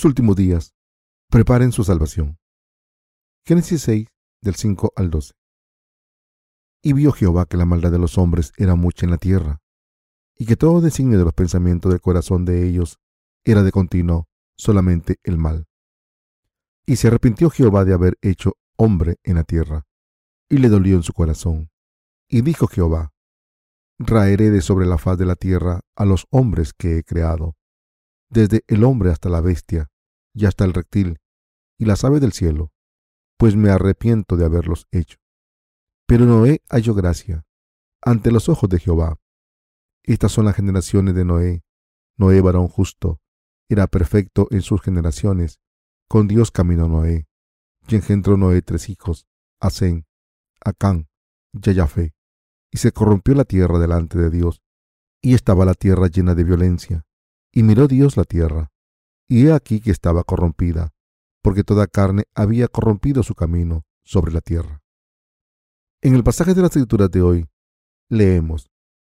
Estos últimos días, preparen su salvación. Génesis 6, del 5 al 12. Y vio Jehová que la maldad de los hombres era mucha en la tierra, y que todo designio de los pensamientos del corazón de ellos era de continuo solamente el mal. Y se arrepintió Jehová de haber hecho hombre en la tierra, y le dolió en su corazón. Y dijo Jehová, Raeré de sobre la faz de la tierra a los hombres que he creado, desde el hombre hasta la bestia, y hasta el reptil, y las aves del cielo, pues me arrepiento de haberlos hecho. Pero Noé halló gracia ante los ojos de Jehová. Estas son las generaciones de Noé. Noé varón justo, era perfecto en sus generaciones. Con Dios caminó Noé, y engendró Noé tres hijos, Asén, Acán, Yayafé. Y se corrompió la tierra delante de Dios, y estaba la tierra llena de violencia. Y miró Dios la tierra, y he aquí que estaba corrompida, porque toda carne había corrompido su camino sobre la tierra. En el pasaje de las escrituras de hoy, leemos,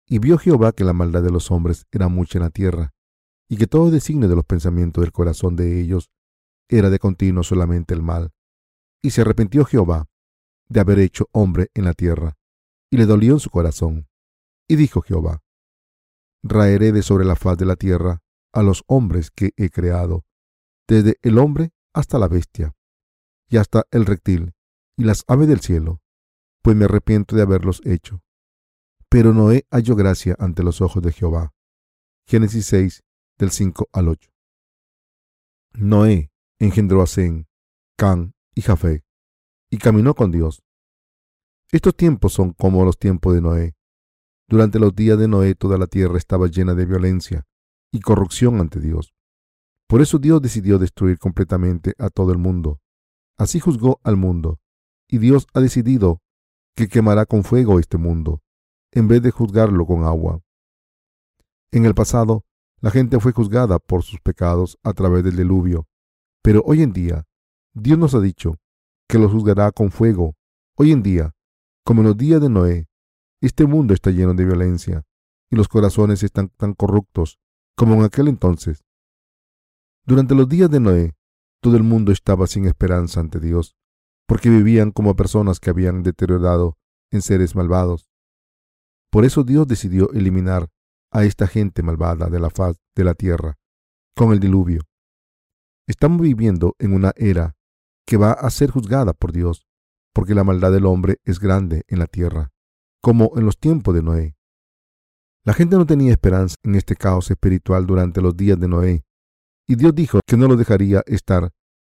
y vio Jehová que la maldad de los hombres era mucha en la tierra, y que todo designio de los pensamientos del corazón de ellos era de continuo solamente el mal. Y se arrepintió Jehová de haber hecho hombre en la tierra, y le dolió en su corazón. Y dijo Jehová, Raeré de sobre la faz de la tierra a los hombres que he creado, desde el hombre hasta la bestia, y hasta el reptil, y las aves del cielo, pues me arrepiento de haberlos hecho. Pero Noé halló gracia ante los ojos de Jehová. Génesis 6, del 5 al 8. Noé engendró a Zen, Can y Jafé, y caminó con Dios. Estos tiempos son como los tiempos de Noé. Durante los días de Noé toda la tierra estaba llena de violencia y corrupción ante Dios. Por eso Dios decidió destruir completamente a todo el mundo. Así juzgó al mundo, y Dios ha decidido que quemará con fuego este mundo, en vez de juzgarlo con agua. En el pasado, la gente fue juzgada por sus pecados a través del diluvio, pero hoy en día, Dios nos ha dicho que los juzgará con fuego. Hoy en día, como en los días de Noé, este mundo está lleno de violencia y los corazones están tan corruptos como en aquel entonces. Durante los días de Noé, todo el mundo estaba sin esperanza ante Dios, porque vivían como personas que habían deteriorado en seres malvados. Por eso Dios decidió eliminar a esta gente malvada de la faz de la tierra con el diluvio. Estamos viviendo en una era que va a ser juzgada por Dios, porque la maldad del hombre es grande en la tierra, como en los tiempos de Noé. La gente no tenía esperanza en este caos espiritual durante los días de Noé, y Dios dijo que no los dejaría estar,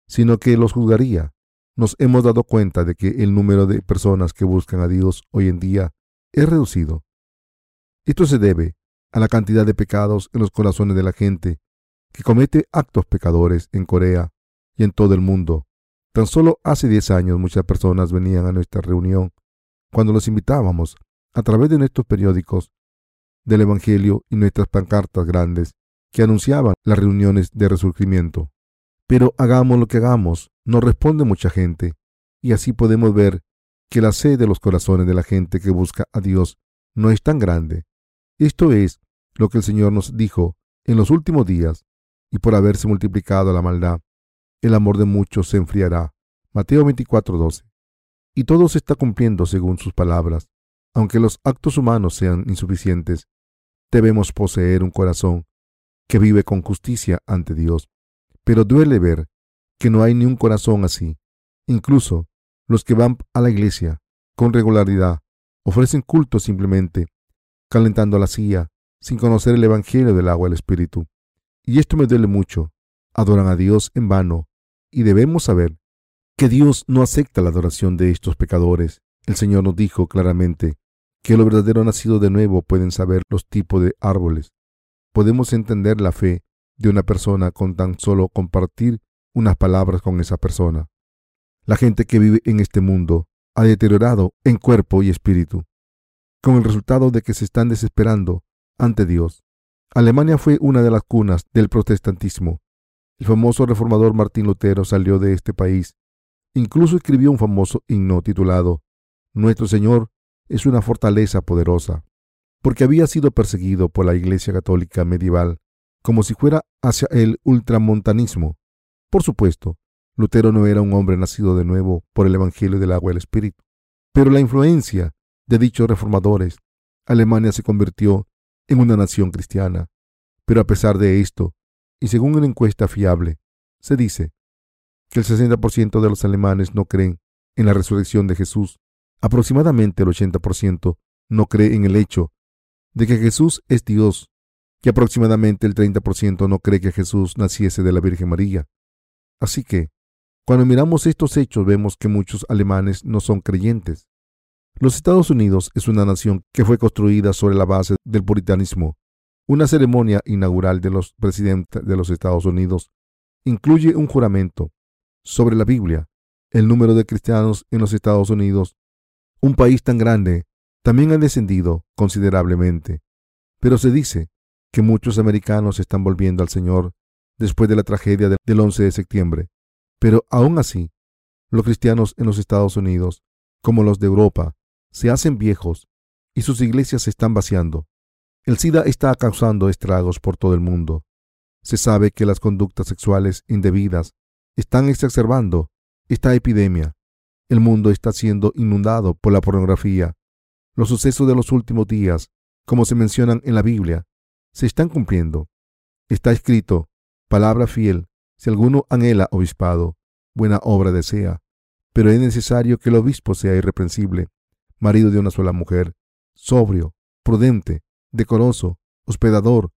sino que los juzgaría. Nos hemos dado cuenta de que el número de personas que buscan a Dios hoy en día es reducido. Esto se debe a la cantidad de pecados en los corazones de la gente que comete actos pecadores en Corea y en todo el mundo. Tan solo hace 10 años muchas personas venían a nuestra reunión cuando los invitábamos a través de nuestros periódicos del Evangelio y nuestras pancartas grandes que anunciaban las reuniones de resurgimiento. Pero hagamos lo que hagamos, no responde mucha gente, y así podemos ver que la sed de los corazones de la gente que busca a Dios no es tan grande. Esto es lo que el Señor nos dijo en los últimos días, y por haberse multiplicado la maldad, el amor de muchos se enfriará. Mateo 24:12. Y todo se está cumpliendo según sus palabras. Aunque los actos humanos sean insuficientes, debemos poseer un corazón que vive con justicia ante Dios. Pero duele ver que no hay ni un corazón así. Incluso los que van a la iglesia con regularidad ofrecen culto simplemente, calentando la silla, sin conocer el Evangelio del agua del Espíritu. Y esto me duele mucho. Adoran a Dios en vano, y debemos saber que Dios no acepta la adoración de estos pecadores. El Señor nos dijo claramente que los verdaderos nacidos de nuevo pueden saber los tipos de árboles podemos entender la fe de una persona con tan solo compartir unas palabras con esa persona. La gente que vive en este mundo ha deteriorado en cuerpo y espíritu, con el resultado de que se están desesperando ante Dios. Alemania fue una de las cunas del protestantismo. El famoso reformador Martín Lutero salió de este país. Incluso escribió un famoso himno titulado Nuestro Señor es una fortaleza poderosa porque había sido perseguido por la Iglesia Católica medieval como si fuera hacia el ultramontanismo. Por supuesto, Lutero no era un hombre nacido de nuevo por el Evangelio del agua y el Espíritu, pero la influencia de dichos reformadores, Alemania se convirtió en una nación cristiana. Pero a pesar de esto, y según una encuesta fiable, se dice que el 60% de los alemanes no creen en la resurrección de Jesús. Aproximadamente el 80% no cree en el hecho de que Jesús es Dios, que aproximadamente el 30% no cree que Jesús naciese de la Virgen María. Así que, cuando miramos estos hechos vemos que muchos alemanes no son creyentes. Los Estados Unidos es una nación que fue construida sobre la base del puritanismo. Una ceremonia inaugural de los presidentes de los Estados Unidos incluye un juramento sobre la Biblia. El número de cristianos en los Estados Unidos, un país tan grande, también ha descendido considerablemente. Pero se dice que muchos americanos están volviendo al Señor después de la tragedia del 11 de septiembre. Pero aún así, los cristianos en los Estados Unidos, como los de Europa, se hacen viejos y sus iglesias se están vaciando. El SIDA está causando estragos por todo el mundo. Se sabe que las conductas sexuales indebidas están exacerbando esta epidemia. El mundo está siendo inundado por la pornografía. Los sucesos de los últimos días, como se mencionan en la Biblia, se están cumpliendo. Está escrito, palabra fiel, si alguno anhela obispado, buena obra desea, pero es necesario que el obispo sea irreprensible, marido de una sola mujer, sobrio, prudente, decoroso, hospedador,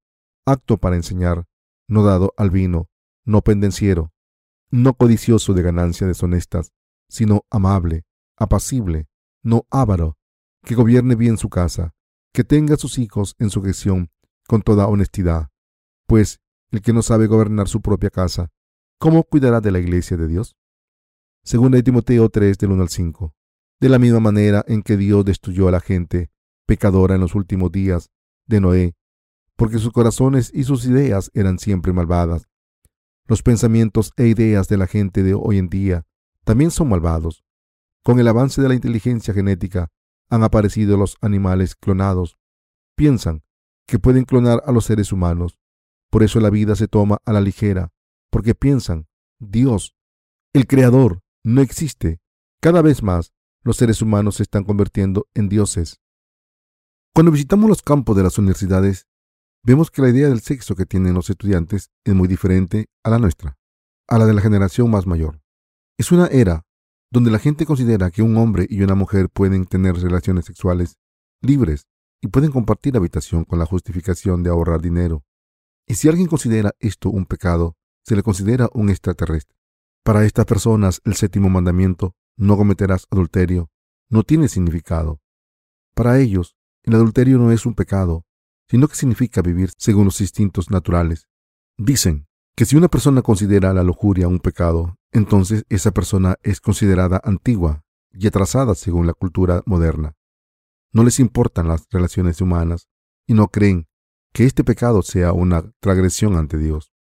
acto para enseñar, no dado al vino, no pendenciero, no codicioso de ganancias deshonestas, sino amable, apacible, no avaro, que gobierne bien su casa, que tenga a sus hijos en sujeción con toda honestidad, pues el que no sabe gobernar su propia casa, ¿cómo cuidará de la iglesia de Dios? Según de Timoteo 3 del 1 al 5 de la misma manera en que Dios destruyó a la gente pecadora en los últimos días de Noé, porque sus corazones y sus ideas eran siempre malvadas. Los pensamientos e ideas de la gente de hoy en día también son malvados. Con el avance de la inteligencia genética han aparecido los animales clonados. Piensan que pueden clonar a los seres humanos. Por eso la vida se toma a la ligera, porque piensan, Dios, el Creador, no existe. Cada vez más los seres humanos se están convirtiendo en dioses. Cuando visitamos los campos de las universidades, vemos que la idea del sexo que tienen los estudiantes es muy diferente a la nuestra, a la de la generación más mayor. Es una era donde la gente considera que un hombre y una mujer pueden tener relaciones sexuales libres y pueden compartir habitación con la justificación de ahorrar dinero. Y si alguien considera esto un pecado, se le considera un extraterrestre. Para estas personas, el séptimo mandamiento no cometerás adulterio, no tiene significado. Para ellos, el adulterio no es un pecado, sino que significa vivir según los instintos naturales. Dicen que si una persona considera la lujuria un pecado, entonces esa persona es considerada antigua y atrasada según la cultura moderna. No les importan las relaciones humanas y no creen que este pecado sea una transgresión ante Dios.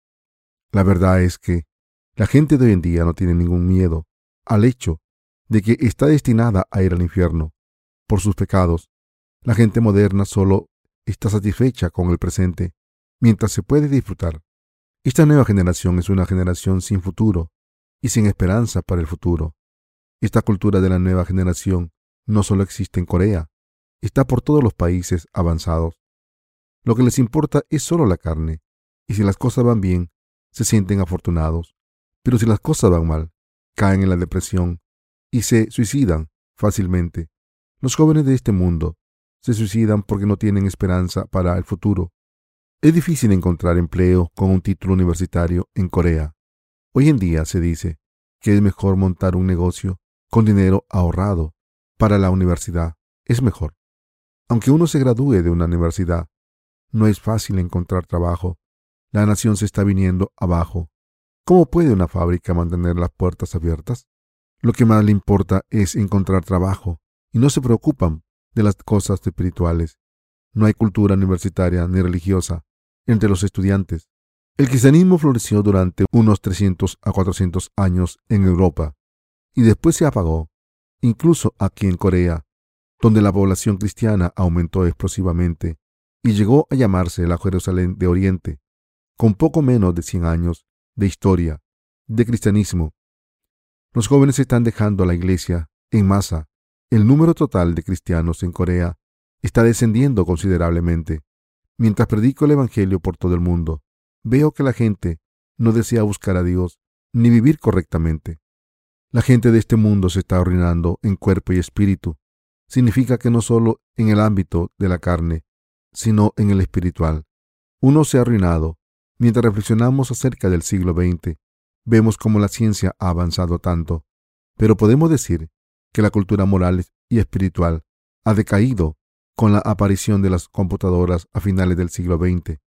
La verdad es que la gente de hoy en día no tiene ningún miedo al hecho de que está destinada a ir al infierno por sus pecados. La gente moderna solo está satisfecha con el presente mientras se puede disfrutar. Esta nueva generación es una generación sin futuro y sin esperanza para el futuro. Esta cultura de la nueva generación no solo existe en Corea, está por todos los países avanzados. Lo que les importa es solo la carne, y si las cosas van bien, se sienten afortunados. Pero si las cosas van mal, caen en la depresión y se suicidan fácilmente. Los jóvenes de este mundo se suicidan porque no tienen esperanza para el futuro. Es difícil encontrar empleo con un título universitario en Corea. Hoy en día se dice que es mejor montar un negocio con dinero ahorrado para la universidad. Es mejor. Aunque uno se gradúe de una universidad, no es fácil encontrar trabajo. La nación se está viniendo abajo. ¿Cómo puede una fábrica mantener las puertas abiertas? Lo que más le importa es encontrar trabajo y no se preocupan de las cosas espirituales. No hay cultura universitaria ni religiosa entre los estudiantes. El cristianismo floreció durante unos 300 a 400 años en Europa y después se apagó, incluso aquí en Corea, donde la población cristiana aumentó explosivamente y llegó a llamarse la Jerusalén de Oriente. con poco menos de 100 años de historia de cristianismo. Los jóvenes están dejando la iglesia en masa. El número total de cristianos en Corea está descendiendo considerablemente. Mientras predico el Evangelio por todo el mundo, veo que la gente no desea buscar a Dios ni vivir correctamente. La gente de este mundo se está arruinando en cuerpo y espíritu. Significa que no solo en el ámbito de la carne, sino en el espiritual. Uno se ha arruinado. Mientras reflexionamos acerca del siglo XX, vemos cómo la ciencia ha avanzado tanto, pero podemos decir que la cultura moral y espiritual ha decaído con la aparición de las computadoras a finales del siglo XX.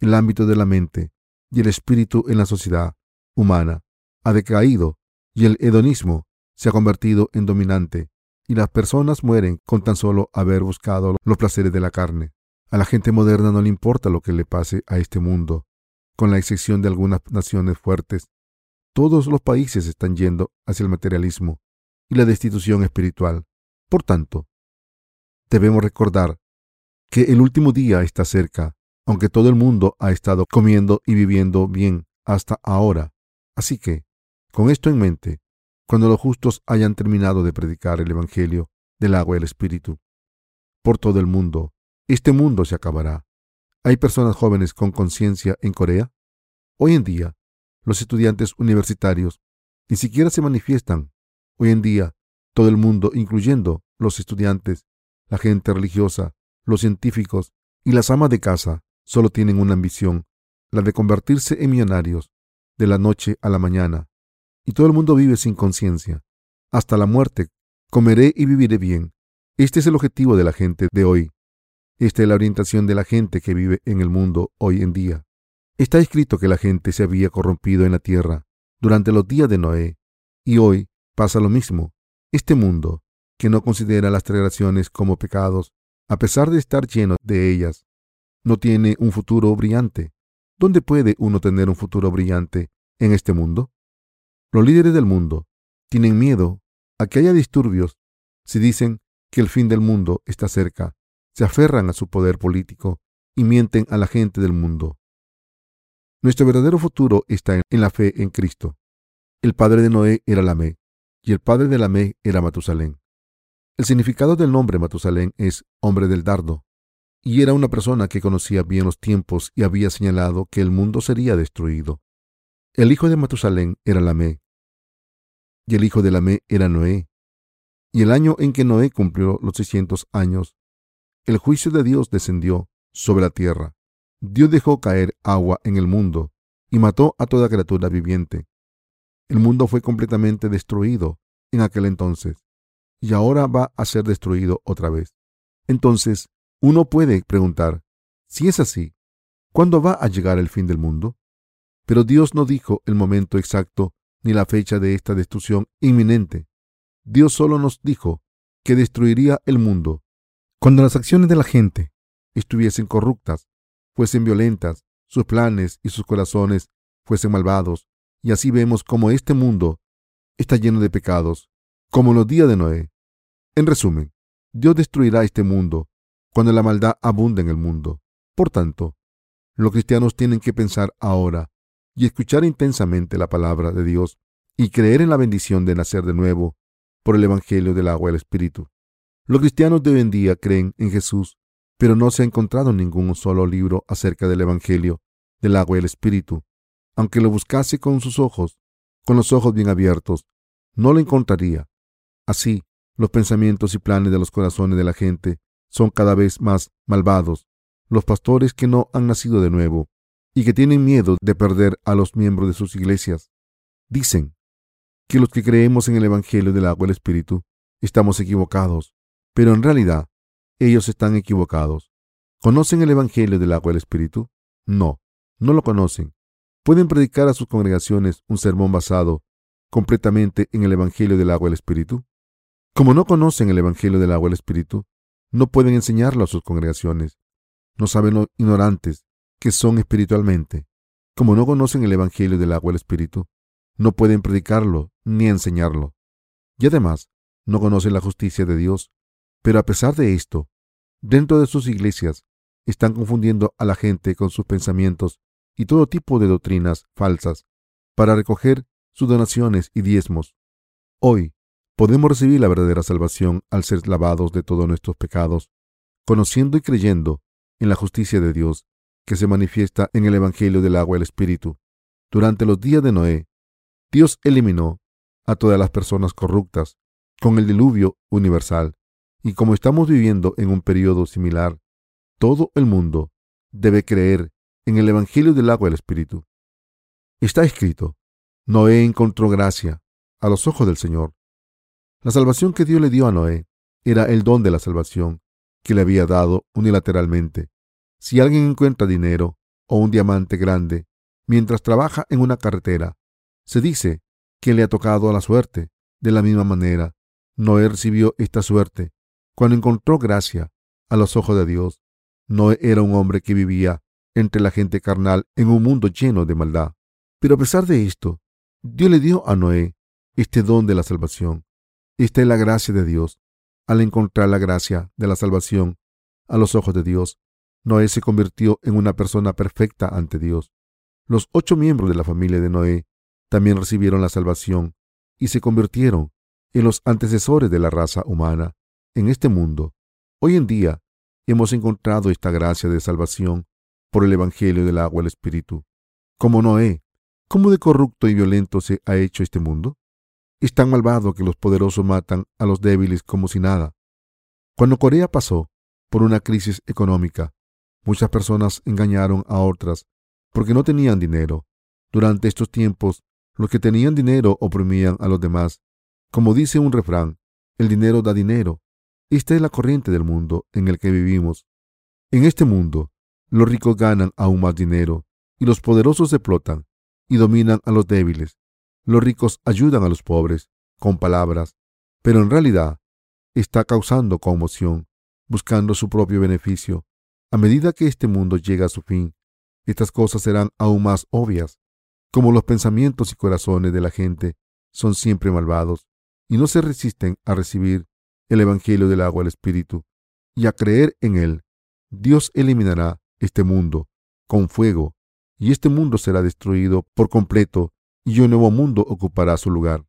El ámbito de la mente y el espíritu en la sociedad humana ha decaído y el hedonismo se ha convertido en dominante y las personas mueren con tan solo haber buscado los placeres de la carne. A la gente moderna no le importa lo que le pase a este mundo, con la excepción de algunas naciones fuertes. Todos los países están yendo hacia el materialismo y la destitución espiritual. Por tanto, debemos recordar que el último día está cerca, aunque todo el mundo ha estado comiendo y viviendo bien hasta ahora. Así que, con esto en mente, cuando los justos hayan terminado de predicar el Evangelio del agua y el Espíritu por todo el mundo, este mundo se acabará. ¿Hay personas jóvenes con conciencia en Corea? Hoy en día, los estudiantes universitarios ni siquiera se manifiestan. Hoy en día, todo el mundo, incluyendo los estudiantes, la gente religiosa, los científicos y las amas de casa, solo tienen una ambición, la de convertirse en millonarios de la noche a la mañana. Y todo el mundo vive sin conciencia. Hasta la muerte, comeré y viviré bien. Este es el objetivo de la gente de hoy. Esta es la orientación de la gente que vive en el mundo hoy en día. Está escrito que la gente se había corrompido en la tierra durante los días de Noé, y hoy pasa lo mismo. Este mundo, que no considera las transgresiones como pecados, a pesar de estar lleno de ellas, no tiene un futuro brillante. ¿Dónde puede uno tener un futuro brillante en este mundo? Los líderes del mundo tienen miedo a que haya disturbios si dicen que el fin del mundo está cerca, se aferran a su poder político y mienten a la gente del mundo. Nuestro verdadero futuro está en la fe en Cristo. El padre de Noé era Lamé y el padre de Lamé era Matusalén. El significado del nombre Matusalén es hombre del dardo, y era una persona que conocía bien los tiempos y había señalado que el mundo sería destruido. El hijo de Matusalén era Lamé, y el hijo de Lamé era Noé. Y el año en que Noé cumplió los seiscientos años, el juicio de Dios descendió sobre la tierra. Dios dejó caer agua en el mundo y mató a toda criatura viviente. El mundo fue completamente destruido en aquel entonces y ahora va a ser destruido otra vez. Entonces, uno puede preguntar, si es así, ¿cuándo va a llegar el fin del mundo? Pero Dios no dijo el momento exacto ni la fecha de esta destrucción inminente. Dios solo nos dijo que destruiría el mundo cuando las acciones de la gente estuviesen corruptas, fuesen violentas, sus planes y sus corazones fuesen malvados, y así vemos cómo este mundo está lleno de pecados, como los días de Noé. En resumen, Dios destruirá este mundo cuando la maldad abunde en el mundo. Por tanto, los cristianos tienen que pensar ahora y escuchar intensamente la palabra de Dios y creer en la bendición de nacer de nuevo por el Evangelio del agua y el Espíritu. Los cristianos de hoy en día creen en Jesús, pero no se ha encontrado ningún solo libro acerca del Evangelio del agua y el Espíritu. Aunque lo buscase con sus ojos, con los ojos bien abiertos, no lo encontraría. Así, los pensamientos y planes de los corazones de la gente son cada vez más malvados. Los pastores que no han nacido de nuevo y que tienen miedo de perder a los miembros de sus iglesias. Dicen que los que creemos en el Evangelio del agua y el Espíritu estamos equivocados, pero en realidad ellos están equivocados. ¿Conocen el Evangelio del agua y el Espíritu? No, no lo conocen. Pueden predicar a sus congregaciones un sermón basado completamente en el Evangelio del agua y el Espíritu. Como no conocen el Evangelio del agua y el Espíritu, no pueden enseñarlo a sus congregaciones. No saben lo ignorantes que son espiritualmente. Como no conocen el Evangelio del agua y el Espíritu, no pueden predicarlo ni enseñarlo. Y además, no conocen la justicia de Dios. Pero a pesar de esto, dentro de sus iglesias, están confundiendo a la gente con sus pensamientos y todo tipo de doctrinas falsas para recoger sus donaciones y diezmos. Hoy podemos recibir la verdadera salvación al ser lavados de todos nuestros pecados, conociendo y creyendo en la justicia de Dios que se manifiesta en el Evangelio del agua y el Espíritu. Durante los días de Noé, Dios eliminó a todas las personas corruptas con el diluvio universal. Y como estamos viviendo en un periodo similar, todo el mundo debe creer en el Evangelio del agua y el Espíritu. Está escrito, Noé encontró gracia a los ojos del Señor. La salvación que Dios le dio a Noé era el don de la salvación que le había dado unilateralmente. Si alguien encuentra dinero o un diamante grande mientras trabaja en una carretera, se dice que le ha tocado a la suerte. De la misma manera, Noé recibió esta suerte cuando encontró gracia a los ojos de Dios. Noé era un hombre que vivía entre la gente carnal en un mundo lleno de maldad. Pero a pesar de esto, Dios le dio a Noé este don de la salvación. Esta es la gracia de Dios. Al encontrar la gracia de la salvación a los ojos de Dios, Noé se convirtió en una persona perfecta ante Dios. Los ocho miembros de la familia de Noé también recibieron la salvación y se convirtieron en los antecesores de la raza humana en este mundo. Hoy en día hemos encontrado esta gracia de salvación por el Evangelio del agua y el Espíritu. Como Noé, ¿cómo de corrupto y violento se ha hecho este mundo? Es tan malvado que los poderosos matan a los débiles como si nada. Cuando Corea pasó por una crisis económica, muchas personas engañaron a otras porque no tenían dinero. Durante estos tiempos, los que tenían dinero oprimían a los demás. Como dice un refrán, el dinero da dinero. Esta es la corriente del mundo en el que vivimos. En este mundo, los ricos ganan aún más dinero y los poderosos explotan y dominan a los débiles. Los ricos ayudan a los pobres con palabras, pero en realidad está causando conmoción, buscando su propio beneficio. A medida que este mundo llega a su fin, estas cosas serán aún más obvias. Como los pensamientos y corazones de la gente son siempre malvados y no se resisten a recibir el Evangelio del agua del Espíritu y a creer en él, Dios eliminará este mundo con fuego y este mundo será destruido por completo y un nuevo mundo ocupará su lugar.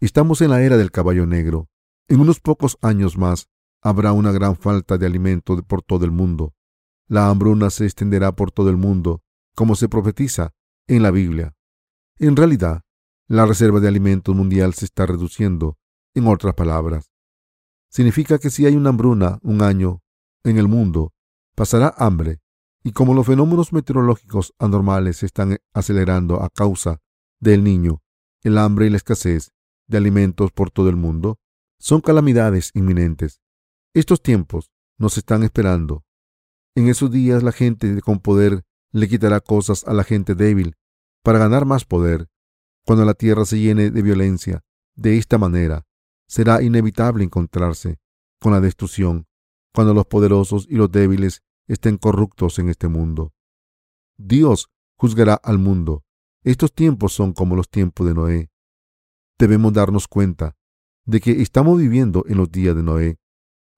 Estamos en la era del caballo negro. En unos pocos años más habrá una gran falta de alimento por todo el mundo. La hambruna se extenderá por todo el mundo, como se profetiza en la Biblia. En realidad, la reserva de alimentos mundial se está reduciendo. En otras palabras, significa que si hay una hambruna un año en el mundo, pasará hambre. Y como los fenómenos meteorológicos anormales se están acelerando a causa del niño, el hambre y la escasez de alimentos por todo el mundo son calamidades inminentes. Estos tiempos nos están esperando. En esos días la gente con poder le quitará cosas a la gente débil para ganar más poder. Cuando la tierra se llene de violencia de esta manera, será inevitable encontrarse con la destrucción cuando los poderosos y los débiles estén corruptos en este mundo. Dios juzgará al mundo. Estos tiempos son como los tiempos de Noé. Debemos darnos cuenta de que estamos viviendo en los días de Noé.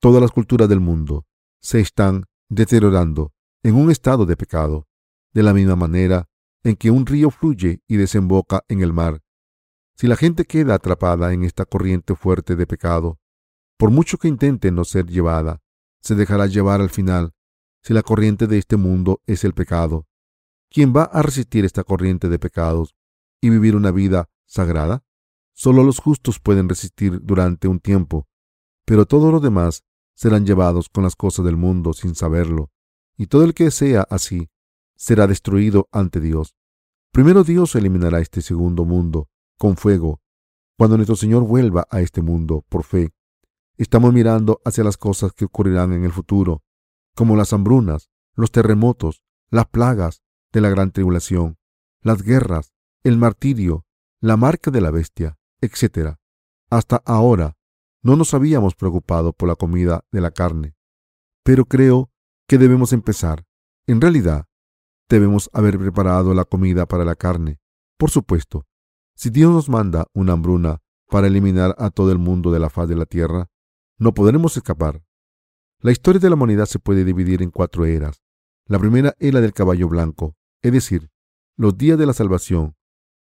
Todas las culturas del mundo se están deteriorando en un estado de pecado. De la misma manera en que un río fluye y desemboca en el mar. Si la gente queda atrapada en esta corriente fuerte de pecado, por mucho que intente no ser llevada, se dejará llevar al final si la corriente de este mundo es el pecado. ¿Quién va a resistir esta corriente de pecados y vivir una vida sagrada? Solo los justos pueden resistir durante un tiempo, pero todos los demás serán llevados con las cosas del mundo sin saberlo, y todo el que sea así será destruido ante Dios. Primero Dios eliminará este segundo mundo con fuego. Cuando nuestro Señor vuelva a este mundo por fe, estamos mirando hacia las cosas que ocurrirán en el futuro, como las hambrunas, los terremotos, las plagas de la gran tribulación, las guerras, el martirio, la marca de la bestia, etc. Hasta ahora no nos habíamos preocupado por la comida de la carne, pero creo que debemos empezar. En realidad, debemos haber preparado la comida para la carne. Por supuesto, si Dios nos manda una hambruna para eliminar a todo el mundo de la faz de la tierra, no podremos escapar. La historia de la humanidad se puede dividir en cuatro eras. La primera era del caballo blanco, es decir, los días de la salvación,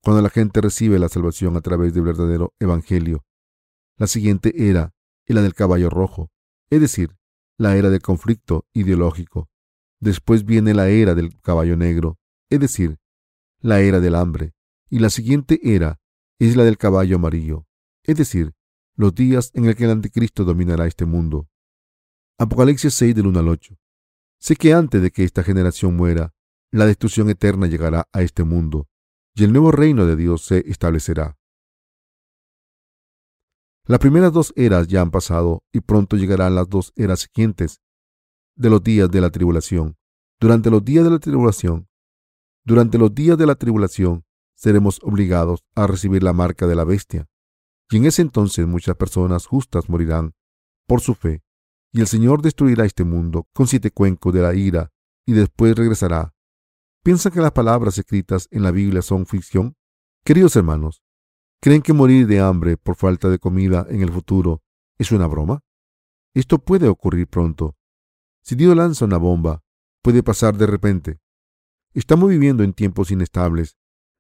cuando la gente recibe la salvación a través del verdadero evangelio. La siguiente era la del caballo rojo, es decir, la era del conflicto ideológico. Después viene la era del caballo negro, es decir, la era del hambre. Y la siguiente era es la del caballo amarillo, es decir, los días en el que el anticristo dominará este mundo. Apocalipsis 6 del 1 al 8. Sé que antes de que esta generación muera, la destrucción eterna llegará a este mundo y el nuevo reino de Dios se establecerá. Las primeras dos eras ya han pasado y pronto llegarán las dos eras siguientes de los días de la tribulación. Durante los días de la tribulación, durante los días de la tribulación, seremos obligados a recibir la marca de la bestia. Y en ese entonces muchas personas justas morirán por su fe, y el Señor destruirá este mundo con siete cuencos de la ira, y después regresará. ¿Piensan que las palabras escritas en la Biblia son ficción? Queridos hermanos, ¿creen que morir de hambre por falta de comida en el futuro es una broma? Esto puede ocurrir pronto. Si Dios lanza una bomba, puede pasar de repente. Estamos viviendo en tiempos inestables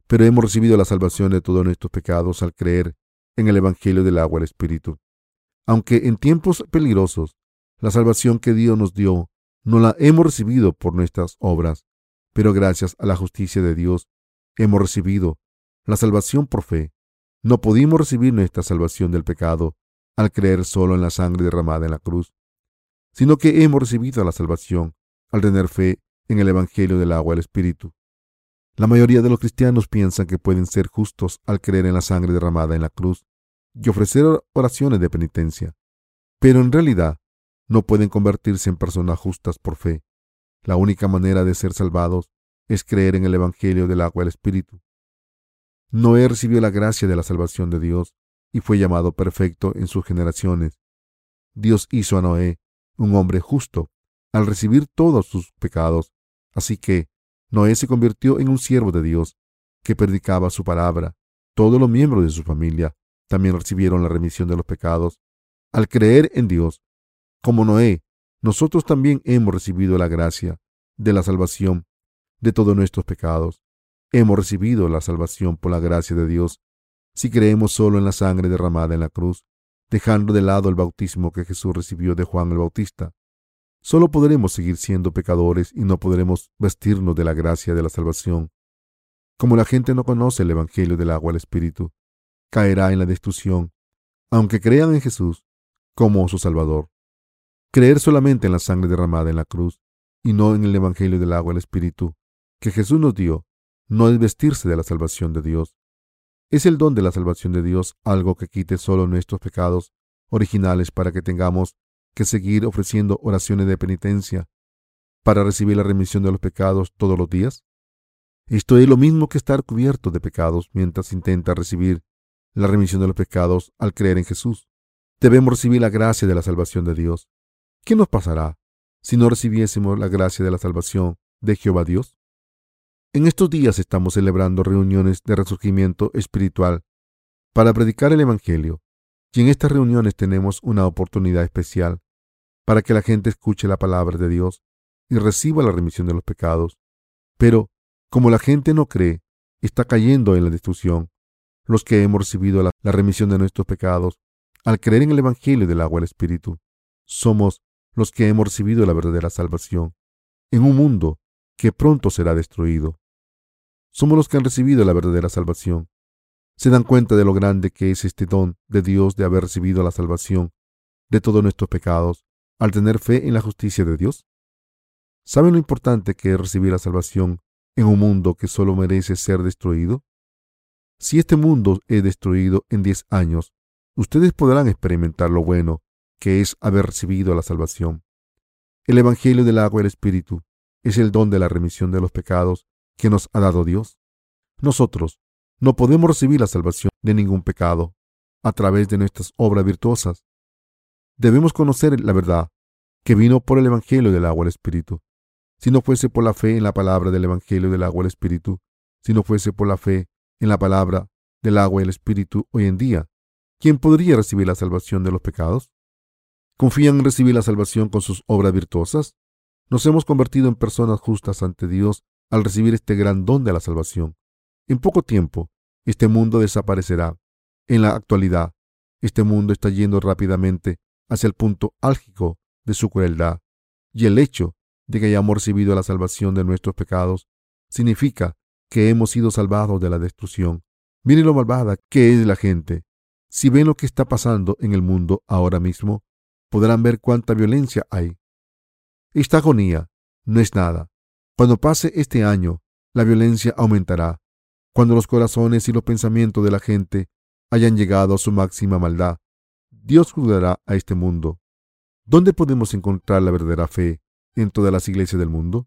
pero hemos recibido la salvación de todos nuestros pecados al creer en el Evangelio del agua del Espíritu. Aunque en tiempos peligrosos, la salvación que Dios nos dio no la hemos recibido por nuestras obras, pero gracias a la justicia de Dios hemos recibido la salvación por fe. No pudimos recibir nuestra salvación del pecado al creer solo en la sangre derramada en la cruz, sino que hemos recibido la salvación al tener fe en el Evangelio del agua del Espíritu. La mayoría de los cristianos piensan que pueden ser justos al creer en la sangre derramada en la cruz y ofrecer oraciones de penitencia, pero en realidad no pueden convertirse en personas justas por fe. La única manera de ser salvados es creer en el Evangelio del agua del Espíritu. Noé recibió la gracia de la salvación de Dios y fue llamado perfecto en sus generaciones. Dios hizo a Noé un hombre justo al recibir todos sus pecados, así que Noé se convirtió en un siervo de Dios que predicaba su palabra. Todos los miembros de su familia también recibieron la remisión de los pecados. Al creer en Dios, como Noé, nosotros también hemos recibido la gracia de la salvación de todos nuestros pecados. Hemos recibido la salvación por la gracia de Dios si creemos solo en la sangre derramada en la cruz, dejando de lado el bautismo que Jesús recibió de Juan el Bautista. Solo podremos seguir siendo pecadores y no podremos vestirnos de la gracia de la salvación. Como la gente no conoce el Evangelio del agua al Espíritu, caerá en la destrucción, aunque crean en Jesús como su Salvador. Creer solamente en la sangre derramada en la cruz y no en el Evangelio del agua al Espíritu que Jesús nos dio, no es vestirse de la salvación de Dios. Es el don de la salvación de Dios algo que quite solo nuestros pecados originales para que tengamos que seguir ofreciendo oraciones de penitencia para recibir la remisión de los pecados todos los días? Esto es lo mismo que estar cubierto de pecados mientras intenta recibir la remisión de los pecados al creer en Jesús. Debemos recibir la gracia de la salvación de Dios. ¿Qué nos pasará si no recibiésemos la gracia de la salvación de Jehová Dios? En estos días estamos celebrando reuniones de resurgimiento espiritual para predicar el Evangelio, y en estas reuniones tenemos una oportunidad especial para que la gente escuche la palabra de Dios y reciba la remisión de los pecados. Pero, como la gente no cree, está cayendo en la destrucción. Los que hemos recibido la, remisión de nuestros pecados, al creer en el Evangelio del agua del Espíritu, somos los que hemos recibido la verdadera salvación, en un mundo que pronto será destruido. Somos los que han recibido la verdadera salvación. ¿Se dan cuenta de lo grande que es este don de Dios de haber recibido la salvación de todos nuestros pecados al tener fe en la justicia de Dios? ¿Saben lo importante que es recibir la salvación en un mundo que solo merece ser destruido? Si este mundo es destruido en diez años, ustedes podrán experimentar lo bueno que es haber recibido la salvación. El Evangelio del agua y el Espíritu es el don de la remisión de los pecados que nos ha dado Dios. Nosotros no podemos recibir la salvación de ningún pecado a través de nuestras obras virtuosas. Debemos conocer la verdad que vino por el Evangelio del agua del Espíritu. Si no fuese por la fe en la palabra del Evangelio del agua del Espíritu, si no fuese por la fe en la palabra del agua y el Espíritu hoy en día, ¿quién podría recibir la salvación de los pecados? ¿Confían en recibir la salvación con sus obras virtuosas? Nos hemos convertido en personas justas ante Dios al recibir este gran don de la salvación. En poco tiempo, este mundo desaparecerá. En la actualidad, este mundo está yendo rápidamente hacia el punto álgico de su crueldad, y el hecho de que hayamos recibido la salvación de nuestros pecados significa que hemos sido salvados de la destrucción. Miren lo malvada que es la gente. Si ven lo que está pasando en el mundo ahora mismo, podrán ver cuánta violencia hay. Esta agonía no es nada. Cuando pase este año, la violencia aumentará. Cuando los corazones y los pensamientos de la gente hayan llegado a su máxima maldad, Dios juzgará a este mundo. ¿Dónde podemos encontrar la verdadera fe en todas las iglesias del mundo?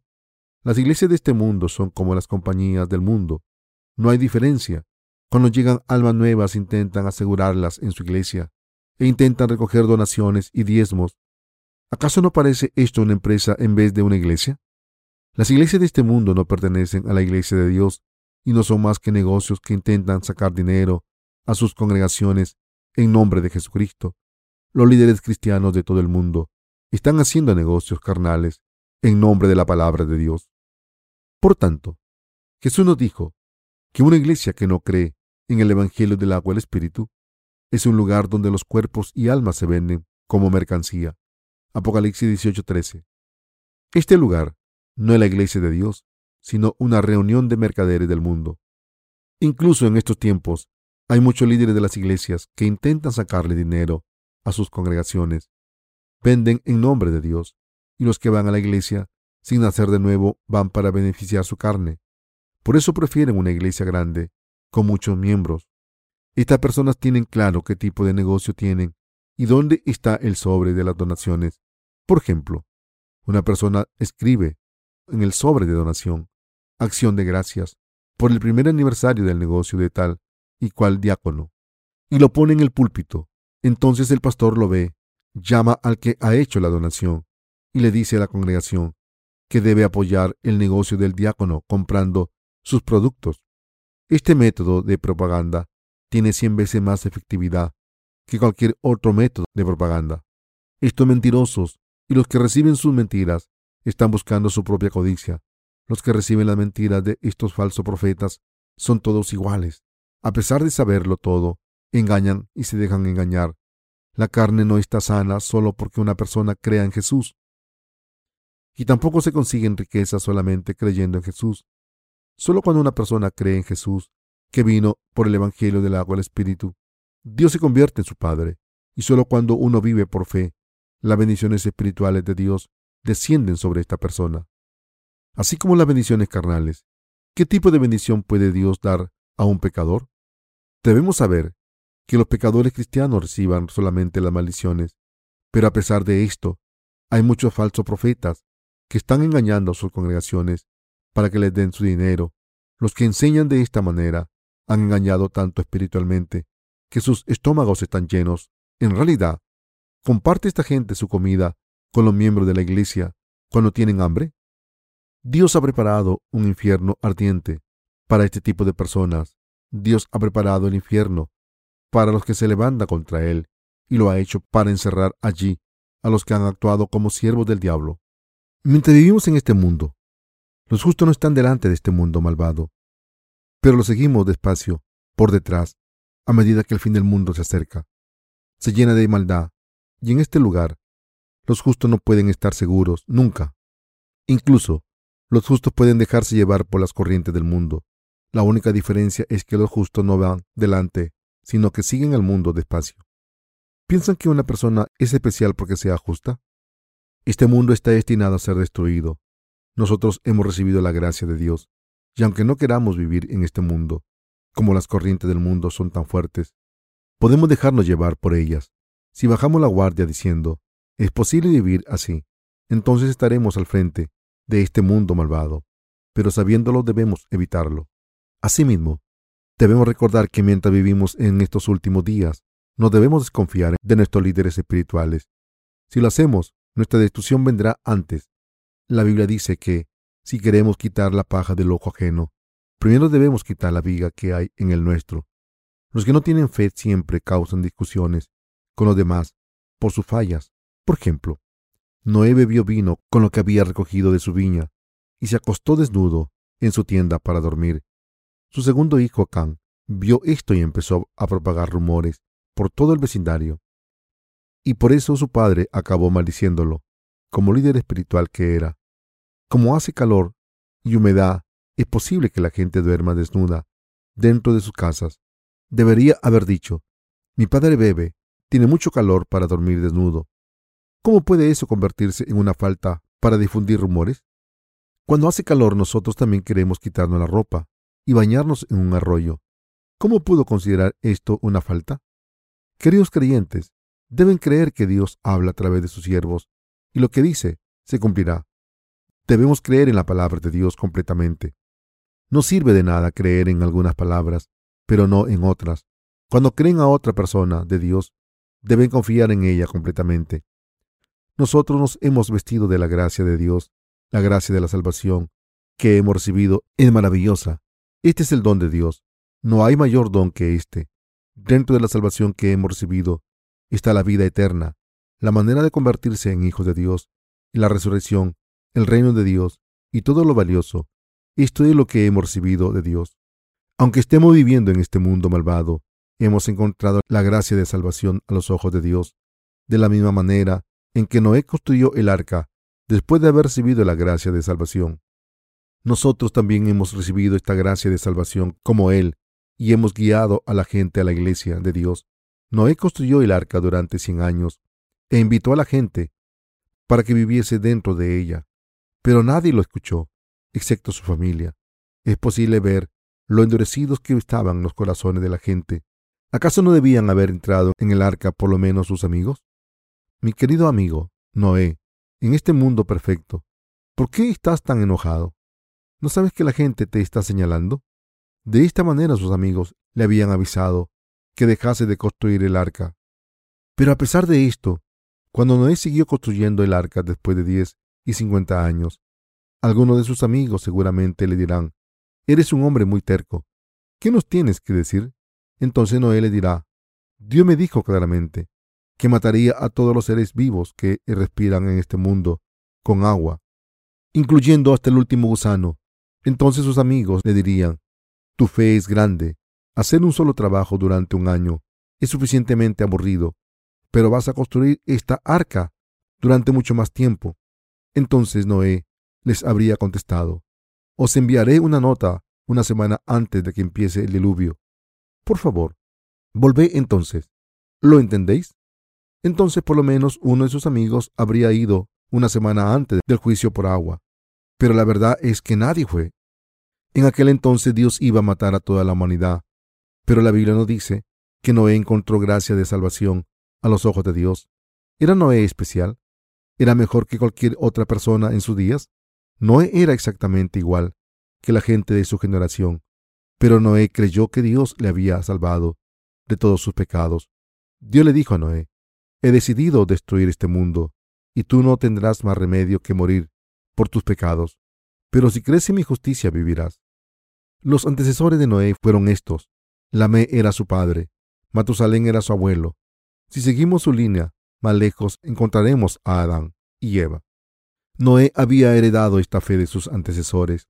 Las iglesias de este mundo son como las compañías del mundo. No hay diferencia. Cuando llegan almas nuevas intentan asegurarlas en su iglesia e intentan recoger donaciones y diezmos. ¿Acaso no parece esto una empresa en vez de una iglesia? Las iglesias de este mundo no pertenecen a la iglesia de Dios y no son más que negocios que intentan sacar dinero a sus congregaciones en nombre de Jesucristo. Los líderes cristianos de todo el mundo están haciendo negocios carnales en nombre de la palabra de Dios. Por tanto, Jesús nos dijo que una iglesia que no cree en el Evangelio del agua y Espíritu es un lugar donde los cuerpos y almas se venden como mercancía. Apocalipsis 18:13. Este lugar no es la iglesia de Dios, sino una reunión de mercaderes del mundo. Incluso en estos tiempos hay muchos líderes de las iglesias que intentan sacarle dinero a sus congregaciones. Venden en nombre de Dios, y los que van a la iglesia sin nacer de nuevo van para beneficiar su carne. Por eso prefieren una iglesia grande, con muchos miembros. Estas personas tienen claro qué tipo de negocio tienen y dónde está el sobre de las donaciones. Por ejemplo, una persona escribe en el sobre de donación, acción de gracias, por el primer aniversario del negocio de tal y cual diácono, y lo pone en el púlpito. Entonces el pastor lo ve, llama al que ha hecho la donación y le dice a la congregación que debe apoyar el negocio del diácono comprando sus productos. Este método de propaganda tiene cien veces más efectividad que cualquier otro método de propaganda. Estos mentirosos y los que reciben sus mentiras están buscando su propia codicia. Los que reciben las mentiras de estos falsos profetas son todos iguales. A pesar de saberlo todo, engañan y se dejan engañar. La carne no está sana solo porque una persona crea en Jesús. Y tampoco se consiguen riquezas solamente creyendo en Jesús. Solo cuando una persona cree en Jesús, que vino por el Evangelio del agua del Espíritu, Dios se convierte en su Padre. Y solo cuando uno vive por fe, las bendiciones espirituales de Dios descienden sobre esta persona. Así como las bendiciones carnales. ¿Qué tipo de bendición puede Dios dar a un pecador? Debemos saber que los pecadores cristianos reciban solamente las maldiciones, pero a pesar de esto, hay muchos falsos profetas que están engañando a sus congregaciones para que les den su dinero. Los que enseñan de esta manera han engañado tanto espiritualmente que sus estómagos están llenos. En realidad, ¿comparte esta gente su comida con los miembros de la iglesia cuando tienen hambre? Dios ha preparado un infierno ardiente para este tipo de personas Dios ha preparado el infierno para los que se levantan contra él y lo ha hecho para encerrar allí a los que han actuado como siervos del diablo. Mientras vivimos en este mundo, los justos no están delante de este mundo malvado, pero lo seguimos despacio, por detrás, a medida que el fin del mundo se acerca. Se llena de maldad, y en este lugar, los justos no pueden estar seguros nunca. Incluso, los justos pueden dejarse llevar por las corrientes del mundo la única diferencia es que los justos no van delante, sino que siguen al mundo despacio. ¿Piensan que una persona es especial porque sea justa? Este mundo está destinado a ser destruido. Nosotros hemos recibido la gracia de Dios, y aunque no queramos vivir en este mundo, como las corrientes del mundo son tan fuertes, podemos dejarnos llevar por ellas. Si bajamos la guardia diciendo, es posible vivir así, entonces estaremos al frente de este mundo malvado, pero sabiéndolo debemos evitarlo. Asimismo, debemos recordar que mientras vivimos en estos últimos días, no debemos desconfiar de nuestros líderes espirituales. Si lo hacemos, nuestra destrucción vendrá antes. La Biblia dice que, si queremos quitar la paja del ojo ajeno, primero debemos quitar la viga que hay en el nuestro. Los que no tienen fe siempre causan discusiones con los demás por sus fallas. Por ejemplo, Noé bebió vino con lo que había recogido de su viña y se acostó desnudo en su tienda para dormir. Su segundo hijo, Can, vio esto y empezó a propagar rumores por todo el vecindario. Y por eso su padre acabó maldiciéndolo, como líder espiritual que era. Como hace calor y humedad, es posible que la gente duerma desnuda dentro de sus casas. Debería haber dicho, mi padre bebe, tiene mucho calor para dormir desnudo. ¿Cómo puede eso convertirse en una falta para difundir rumores? Cuando hace calor nosotros también queremos quitarnos la ropa y bañarnos en un arroyo. ¿Cómo pudo considerar esto una falta? Queridos creyentes, deben creer que Dios habla a través de sus siervos y lo que dice se cumplirá. Debemos creer en la palabra de Dios completamente. No sirve de nada creer en algunas palabras, pero no en otras. Cuando creen a otra persona de Dios, deben confiar en ella completamente. Nosotros nos hemos vestido de la gracia de Dios, la gracia de la salvación que hemos recibido es maravillosa. Este es el don de Dios. No hay mayor don que este. Dentro de la salvación que hemos recibido está la vida eterna, la manera de convertirse en hijos de Dios, y la resurrección, el reino de Dios y todo lo valioso. Esto es lo que hemos recibido de Dios. Aunque estemos viviendo en este mundo malvado, hemos encontrado la gracia de salvación a los ojos de Dios, de la misma manera en que Noé construyó el arca después de haber recibido la gracia de salvación. Nosotros también hemos recibido esta gracia de salvación como Él y hemos guiado a la gente a la iglesia de Dios. Noé construyó el arca durante cien años e invitó a la gente para que viviese dentro de ella, pero nadie lo escuchó, excepto su familia. Es posible ver lo endurecidos que estaban los corazones de la gente ¿Acaso no debían haber entrado en el arca por lo menos sus amigos? Mi querido amigo, Noé, en este mundo perfecto, ¿por qué estás tan enojado? ¿No sabes que la gente te está señalando? De esta manera sus amigos le habían avisado que dejase de construir el arca. Pero a pesar de esto, cuando Noé siguió construyendo el arca después de diez y cincuenta años, algunos de sus amigos seguramente le dirán, Eres un hombre muy terco. ¿Qué nos tienes que decir? Entonces Noé le dirá, Dios me dijo claramente que mataría a todos los seres vivos que respiran en este mundo con agua, incluyendo hasta el último gusano. Entonces sus amigos le dirían, tu fe es grande, hacer un solo trabajo durante un año es suficientemente aburrido, pero vas a construir esta arca durante mucho más tiempo. Entonces Noé les habría contestado, os enviaré una nota una semana antes de que empiece el diluvio por favor, volvé entonces. ¿Lo entendéis? Entonces por lo menos uno de sus amigos habría ido una semana antes del juicio por agua. Pero la verdad es que nadie fue. En aquel entonces Dios iba a matar a toda la humanidad. Pero la Biblia nos dice que Noé encontró gracia de salvación a los ojos de Dios. ¿Era Noé especial? ¿Era mejor que cualquier otra persona en sus días? Noé era exactamente igual que la gente de su generación. Pero Noé creyó que Dios le había salvado de todos sus pecados. Dios le dijo a Noé, he decidido destruir este mundo, y tú no tendrás más remedio que morir por tus pecados. Pero si crees en mi justicia vivirás. Los antecesores de Noé fueron estos. Lamé era su padre, Matusalén era su abuelo. Si seguimos su línea, más lejos encontraremos a Adán y Eva. Noé había heredado esta fe de sus antecesores,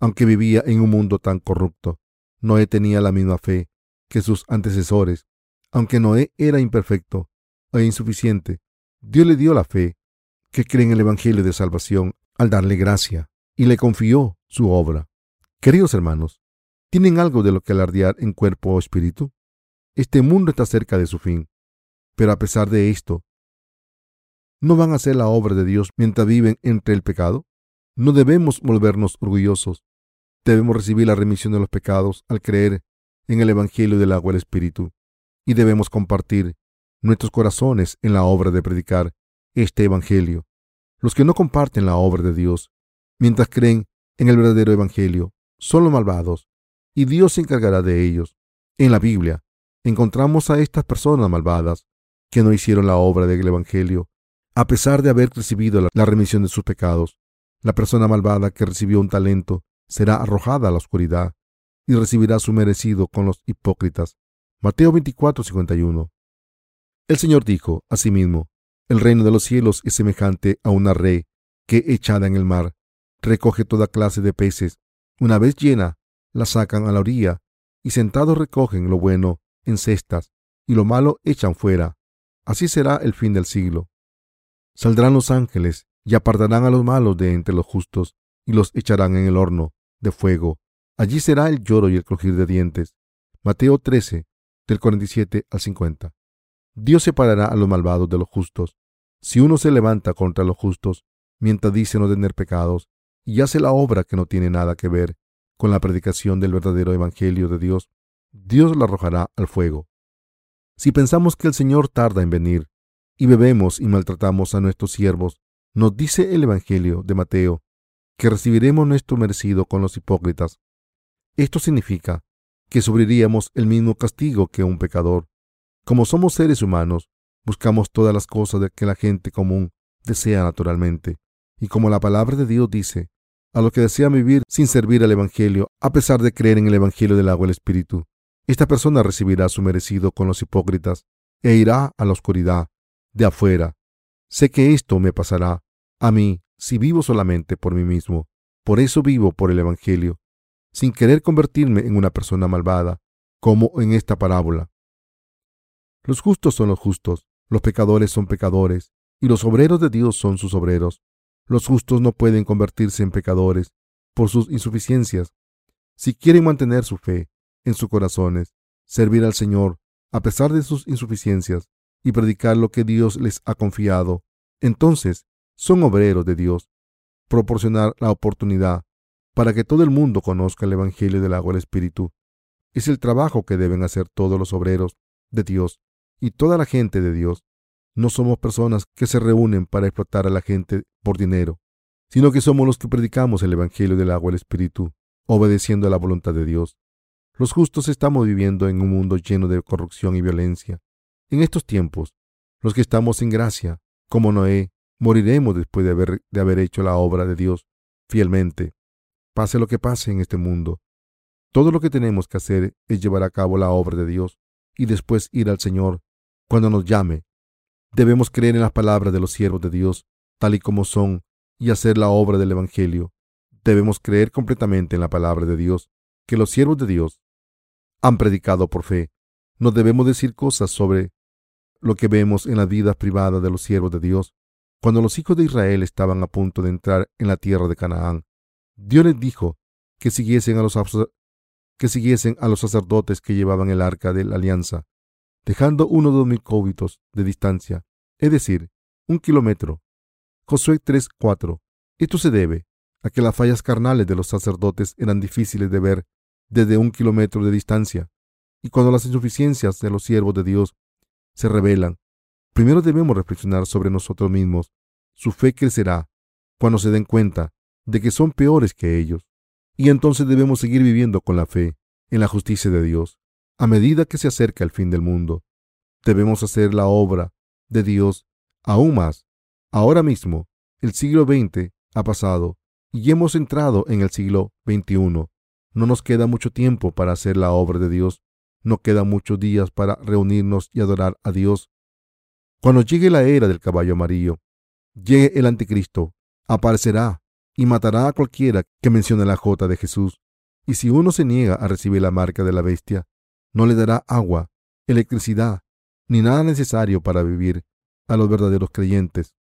aunque vivía en un mundo tan corrupto. Noé tenía la misma fe que sus antecesores. Aunque Noé era imperfecto e insuficiente, Dios le dio la fe que cree en el Evangelio de salvación al darle gracia y le confió su obra. Queridos hermanos, ¿tienen algo de lo que alardear en cuerpo o espíritu? Este mundo está cerca de su fin, pero a pesar de esto, ¿no van a hacer la obra de Dios mientras viven entre el pecado? No debemos volvernos orgullosos Debemos recibir la remisión de los pecados al creer en el Evangelio del agua del Espíritu y debemos compartir nuestros corazones en la obra de predicar este Evangelio. Los que no comparten la obra de Dios, mientras creen en el verdadero Evangelio, son los malvados y Dios se encargará de ellos. En la Biblia encontramos a estas personas malvadas que no hicieron la obra del Evangelio, a pesar de haber recibido la remisión de sus pecados. La persona malvada que recibió un talento será arrojada a la oscuridad y recibirá su merecido con los hipócritas. Mateo 24, 51. El Señor dijo asimismo, el reino de los cielos es semejante a una red que, echada en el mar, recoge toda clase de peces. Una vez llena, la sacan a la orilla y sentados recogen lo bueno en cestas y lo malo echan fuera. Así será el fin del siglo. Saldrán los ángeles y apartarán a los malos de entre los justos y los echarán en el horno de fuego. Allí será el lloro y el crujir de dientes. Mateo 13, del 47 al 50. Dios separará a los malvados de los justos. Si uno se levanta contra los justos, mientras dice no tener pecados, y hace la obra que no tiene nada que ver con la predicación del verdadero Evangelio de Dios, Dios la arrojará al fuego. Si pensamos que el Señor tarda en venir, y bebemos y maltratamos a nuestros siervos, nos dice el Evangelio de Mateo que recibiremos nuestro merecido con los hipócritas. Esto significa que sufriríamos el mismo castigo que un pecador. Como somos seres humanos, buscamos todas las cosas que la gente común desea naturalmente. Y como la palabra de Dios dice, a los que desean vivir sin servir al Evangelio, a pesar de creer en el Evangelio del agua y el Espíritu, esta persona recibirá su merecido con los hipócritas e irá a la oscuridad de afuera. Sé que esto me pasará a mí si vivo solamente por mí mismo. Por eso vivo por el Evangelio, sin querer convertirme en una persona malvada, como en esta parábola. Los justos son los justos, los pecadores son pecadores, y los obreros de Dios son sus obreros. Los justos no pueden convertirse en pecadores por sus insuficiencias. Si quieren mantener su fe en sus corazones, servir al Señor a pesar de sus insuficiencias y predicar lo que Dios les ha confiado, entonces son obreros de Dios. Proporcionar la oportunidad para que todo el mundo conozca el Evangelio del agua del Espíritu es el trabajo que deben hacer todos los obreros de Dios y toda la gente de Dios. No somos personas que se reúnen para explotar a la gente por dinero, sino que somos los que predicamos el Evangelio del agua del Espíritu, obedeciendo a la voluntad de Dios. Los justos estamos viviendo en un mundo lleno de corrupción y violencia. En estos tiempos, los que estamos en gracia, como Noé, moriremos después de haber, de haber hecho la obra de Dios fielmente. Pase lo que pase en este mundo. Todo lo que tenemos que hacer es llevar a cabo la obra de Dios y después ir al Señor cuando nos llame. Debemos creer en las palabras de los siervos de Dios, tal y como son, y hacer la obra del Evangelio. Debemos creer completamente en la palabra de Dios, que los siervos de Dios han predicado por fe. No debemos decir cosas sobre lo que vemos en las vidas privadas de los siervos de Dios. Cuando los hijos de Israel estaban a punto de entrar en la tierra de Canaán, Dios les dijo que siguiesen a los, que siguiesen a los sacerdotes que llevaban el arca de la alianza, dejando uno dos mil cúbitos de distancia, es decir, un kilómetro. Josué 3:4. Esto se debe a que las fallas carnales de los sacerdotes eran difíciles de ver desde un kilómetro de distancia, y cuando las insuficiencias de los siervos de Dios se revelan, primero debemos reflexionar sobre nosotros mismos. Su fe crecerá cuando se den cuenta de que son peores que ellos, y entonces debemos seguir viviendo con la fe en la justicia de Dios. A medida que se acerca el fin del mundo, debemos hacer la obra de Dios aún más. Ahora mismo, el siglo XX ha pasado y hemos entrado en el siglo XXI. No nos queda mucho tiempo para hacer la obra de Dios. No quedan muchos días para reunirnos y adorar a Dios. Cuando llegue la era del caballo amarillo, llegue el anticristo, aparecerá y matará a cualquiera que mencione la J de Jesús. Y si uno se niega a recibir la marca de la bestia, no le dará agua, electricidad, ni nada necesario para vivir a los verdaderos creyentes.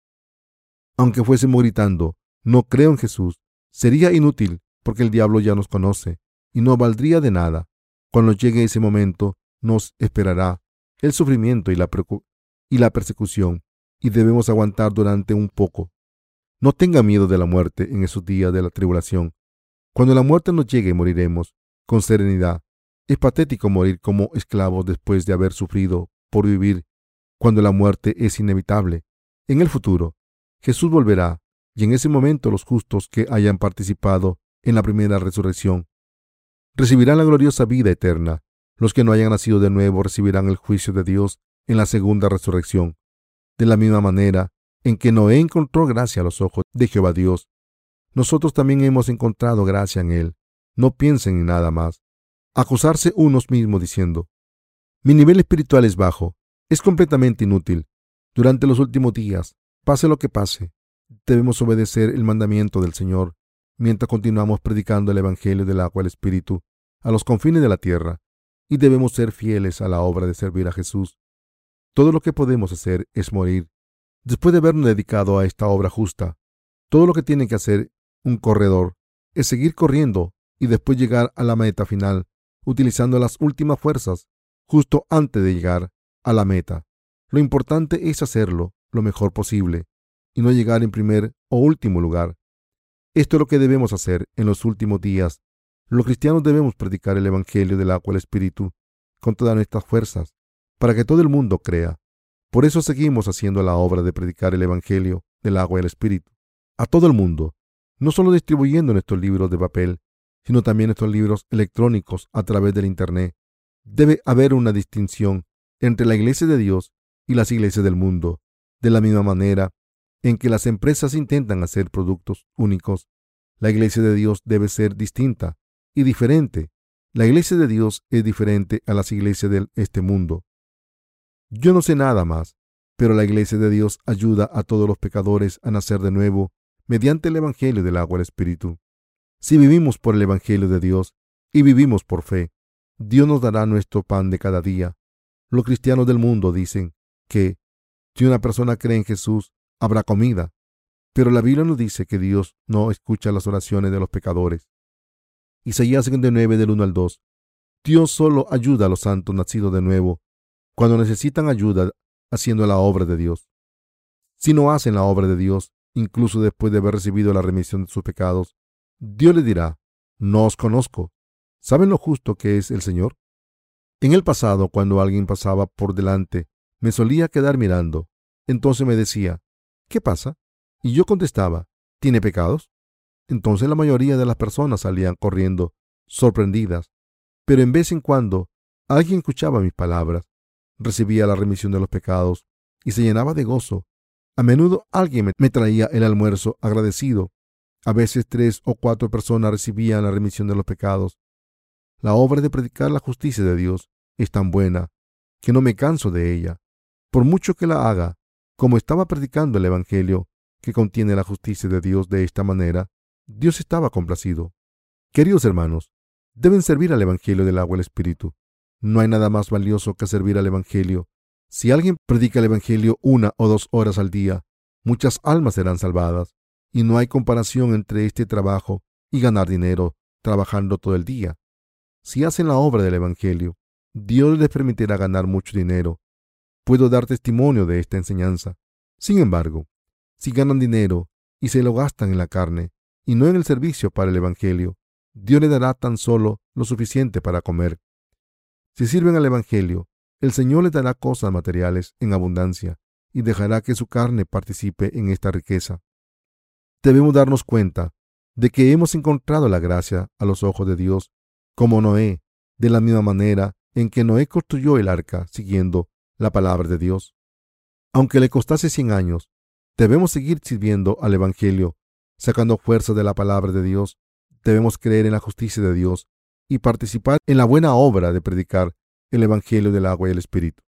Aunque fuésemos gritando, no creo en Jesús, sería inútil porque el diablo ya nos conoce y no valdría de nada. Cuando llegue ese momento, nos esperará el sufrimiento y la, y la persecución, y debemos aguantar durante un poco. No tenga miedo de la muerte en esos días de la tribulación. Cuando la muerte nos llegue, moriremos con serenidad. Es patético morir como esclavos después de haber sufrido por vivir, cuando la muerte es inevitable. En el futuro, Jesús volverá, y en ese momento los justos que hayan participado en la primera resurrección. Recibirán la gloriosa vida eterna. Los que no hayan nacido de nuevo recibirán el juicio de Dios en la segunda resurrección. De la misma manera en que Noé encontró gracia a los ojos de Jehová Dios, nosotros también hemos encontrado gracia en él. No piensen en nada más. Acusarse unos mismos diciendo, mi nivel espiritual es bajo, es completamente inútil. Durante los últimos días, pase lo que pase, debemos obedecer el mandamiento del Señor mientras continuamos predicando el Evangelio del agua y el Espíritu a los confines de la tierra, y debemos ser fieles a la obra de servir a Jesús. Todo lo que podemos hacer es morir. Después de habernos dedicado a esta obra justa, todo lo que tiene que hacer un corredor es seguir corriendo y después llegar a la meta final, utilizando las últimas fuerzas justo antes de llegar a la meta. Lo importante es hacerlo lo mejor posible y no llegar en primer o último lugar. Esto es lo que debemos hacer en los últimos días. Los cristianos debemos predicar el Evangelio del agua el Espíritu con todas nuestras fuerzas, para que todo el mundo crea. Por eso seguimos haciendo la obra de predicar el Evangelio del agua y el Espíritu a todo el mundo, no solo distribuyendo nuestros libros de papel, sino también nuestros libros electrónicos a través del Internet. Debe haber una distinción entre la Iglesia de Dios y las iglesias del mundo, de la misma manera en que las empresas intentan hacer productos únicos. La iglesia de Dios debe ser distinta y diferente. La iglesia de Dios es diferente a las iglesias de este mundo. Yo no sé nada más, pero la iglesia de Dios ayuda a todos los pecadores a nacer de nuevo mediante el Evangelio del agua del Espíritu. Si vivimos por el Evangelio de Dios y vivimos por fe, Dios nos dará nuestro pan de cada día. Los cristianos del mundo dicen que si una persona cree en Jesús, habrá comida. Pero la Biblia nos dice que Dios no escucha las oraciones de los pecadores. Isaías 59 del 1 al 2. Dios solo ayuda a los santos nacidos de nuevo cuando necesitan ayuda haciendo la obra de Dios. Si no hacen la obra de Dios, incluso después de haber recibido la remisión de sus pecados, Dios les dirá, no os conozco. ¿Saben lo justo que es el Señor? En el pasado, cuando alguien pasaba por delante, me solía quedar mirando. Entonces me decía, ¿qué pasa? Y yo contestaba, ¿tiene pecados? Entonces la mayoría de las personas salían corriendo, sorprendidas. Pero en vez en cuando alguien escuchaba mis palabras, recibía la remisión de los pecados y se llenaba de gozo. A menudo alguien me traía el almuerzo agradecido. A veces tres o cuatro personas recibían la remisión de los pecados. La obra de predicar la justicia de Dios es tan buena que no me canso de ella. Por mucho que la haga, como estaba predicando el Evangelio que contiene la justicia de Dios de esta manera, Dios estaba complacido. Queridos hermanos, deben servir al Evangelio del agua y Espíritu. No hay nada más valioso que servir al Evangelio. Si alguien predica el Evangelio una o dos horas al día, muchas almas serán salvadas, y no hay comparación entre este trabajo y ganar dinero trabajando todo el día. Si hacen la obra del Evangelio, Dios les permitirá ganar mucho dinero Puedo dar testimonio de esta enseñanza. Sin embargo, si ganan dinero y se lo gastan en la carne y no en el servicio para el Evangelio, Dios le dará tan solo lo suficiente para comer. Si sirven al Evangelio, el Señor les dará cosas materiales en abundancia y dejará que su carne participe en esta riqueza. Debemos darnos cuenta de que hemos encontrado la gracia a los ojos de Dios, como Noé, de la misma manera en que Noé construyó el arca siguiendo la palabra de Dios. Aunque le costase cien años, debemos seguir sirviendo al Evangelio, sacando fuerza de la palabra de Dios. Debemos creer en la justicia de Dios y participar en la buena obra de predicar el Evangelio del agua y el Espíritu.